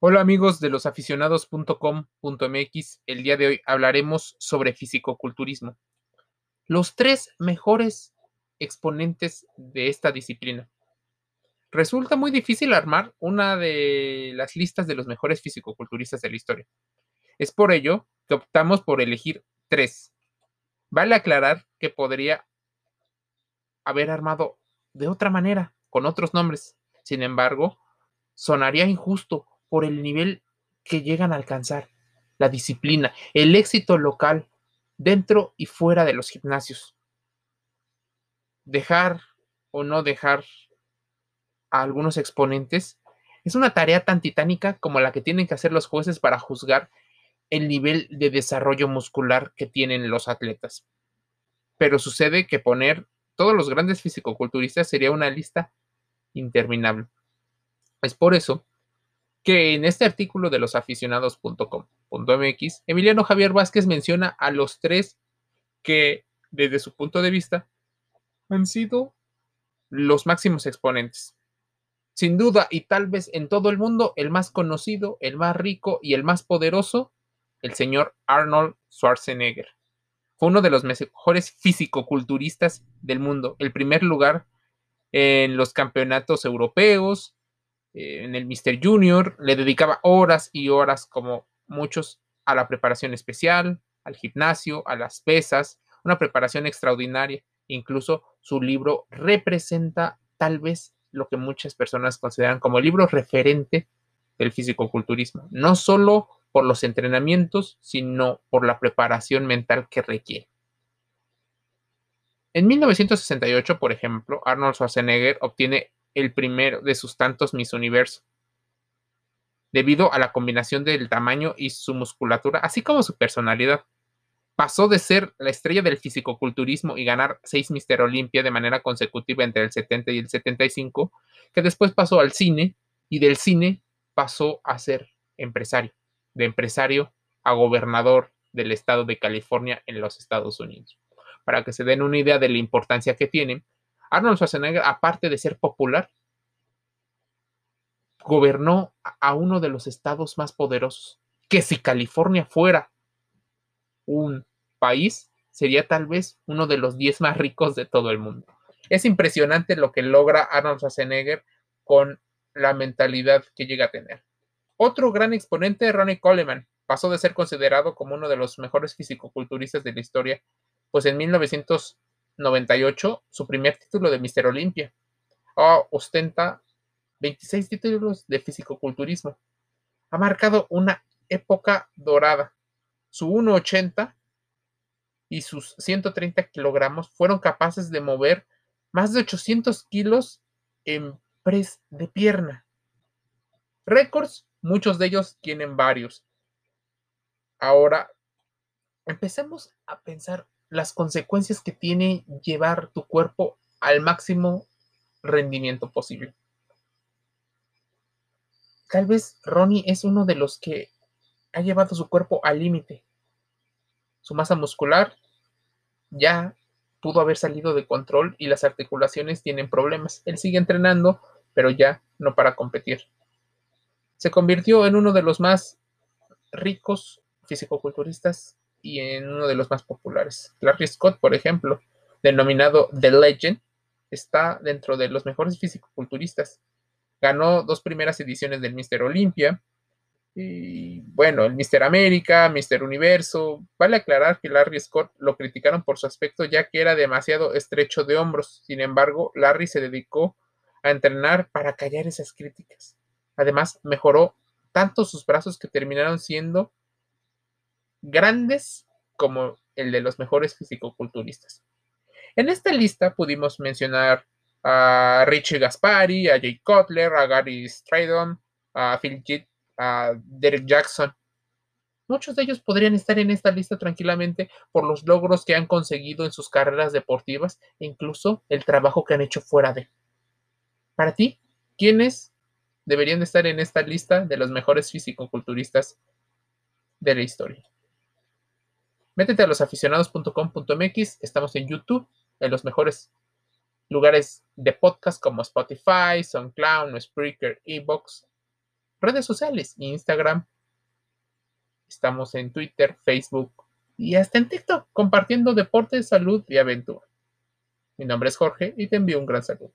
Hola amigos de losaficionados.com.mx, el día de hoy hablaremos sobre fisicoculturismo. Los tres mejores exponentes de esta disciplina. Resulta muy difícil armar una de las listas de los mejores fisicoculturistas de la historia. Es por ello que optamos por elegir tres. Vale aclarar que podría haber armado de otra manera, con otros nombres. Sin embargo, sonaría injusto por el nivel que llegan a alcanzar, la disciplina, el éxito local, dentro y fuera de los gimnasios. Dejar o no dejar a algunos exponentes es una tarea tan titánica como la que tienen que hacer los jueces para juzgar el nivel de desarrollo muscular que tienen los atletas. Pero sucede que poner todos los grandes fisicoculturistas sería una lista interminable. Es por eso que en este artículo de losaficionados.com.mx, Emiliano Javier Vázquez menciona a los tres que, desde su punto de vista, han sido los máximos exponentes. Sin duda, y tal vez en todo el mundo, el más conocido, el más rico y el más poderoso, el señor Arnold Schwarzenegger. Fue uno de los mejores fisicoculturistas del mundo, el primer lugar en los campeonatos europeos, eh, en el Mr. Junior, le dedicaba horas y horas, como muchos, a la preparación especial, al gimnasio, a las pesas, una preparación extraordinaria. Incluso su libro representa tal vez lo que muchas personas consideran como el libro referente del fisicoculturismo, no solo por los entrenamientos, sino por la preparación mental que requiere. En 1968, por ejemplo, Arnold Schwarzenegger obtiene el primero de sus tantos Miss Universo, debido a la combinación del tamaño y su musculatura, así como su personalidad. Pasó de ser la estrella del fisicoculturismo y ganar seis Mister Olympia de manera consecutiva entre el 70 y el 75, que después pasó al cine y del cine pasó a ser empresario, de empresario a gobernador del estado de California en los Estados Unidos. Para que se den una idea de la importancia que tiene, Arnold Schwarzenegger, aparte de ser popular, gobernó a uno de los estados más poderosos, que si California fuera un país, sería tal vez uno de los 10 más ricos de todo el mundo. Es impresionante lo que logra Arnold Schwarzenegger con la mentalidad que llega a tener. Otro gran exponente, Ronnie Coleman, pasó de ser considerado como uno de los mejores fisicoculturistas de la historia, pues en 1900 98 su primer título de Mister Olympia. ostenta 26 títulos de fisicoculturismo. Ha marcado una época dorada. Su 1,80 y sus 130 kilogramos fueron capaces de mover más de 800 kilos en press de pierna. Récords, muchos de ellos tienen varios. Ahora, empecemos a pensar las consecuencias que tiene llevar tu cuerpo al máximo rendimiento posible. Tal vez Ronnie es uno de los que ha llevado su cuerpo al límite. Su masa muscular ya pudo haber salido de control y las articulaciones tienen problemas. Él sigue entrenando, pero ya no para competir. Se convirtió en uno de los más ricos fisicoculturistas y en uno de los más populares. Larry Scott, por ejemplo, denominado The Legend, está dentro de los mejores fisicoculturistas. Ganó dos primeras ediciones del Mister Olympia. Y bueno, el Mister América, Mister Universo. Vale aclarar que Larry Scott lo criticaron por su aspecto ya que era demasiado estrecho de hombros. Sin embargo, Larry se dedicó a entrenar para callar esas críticas. Además, mejoró tanto sus brazos que terminaron siendo grandes como el de los mejores fisicoculturistas. En esta lista pudimos mencionar a Richie Gaspari, a Jay Cutler, a Gary Stradon, a Phil Jitt, a Derek Jackson. Muchos de ellos podrían estar en esta lista tranquilamente por los logros que han conseguido en sus carreras deportivas e incluso el trabajo que han hecho fuera de. Para ti, ¿quiénes deberían estar en esta lista de los mejores fisicoculturistas de la historia? Métete a losaficionados.com.mx, estamos en YouTube, en los mejores lugares de podcast como Spotify, SoundCloud, Spreaker, Ebox. redes sociales, Instagram, estamos en Twitter, Facebook y hasta en TikTok compartiendo deportes, salud y aventura. Mi nombre es Jorge y te envío un gran saludo.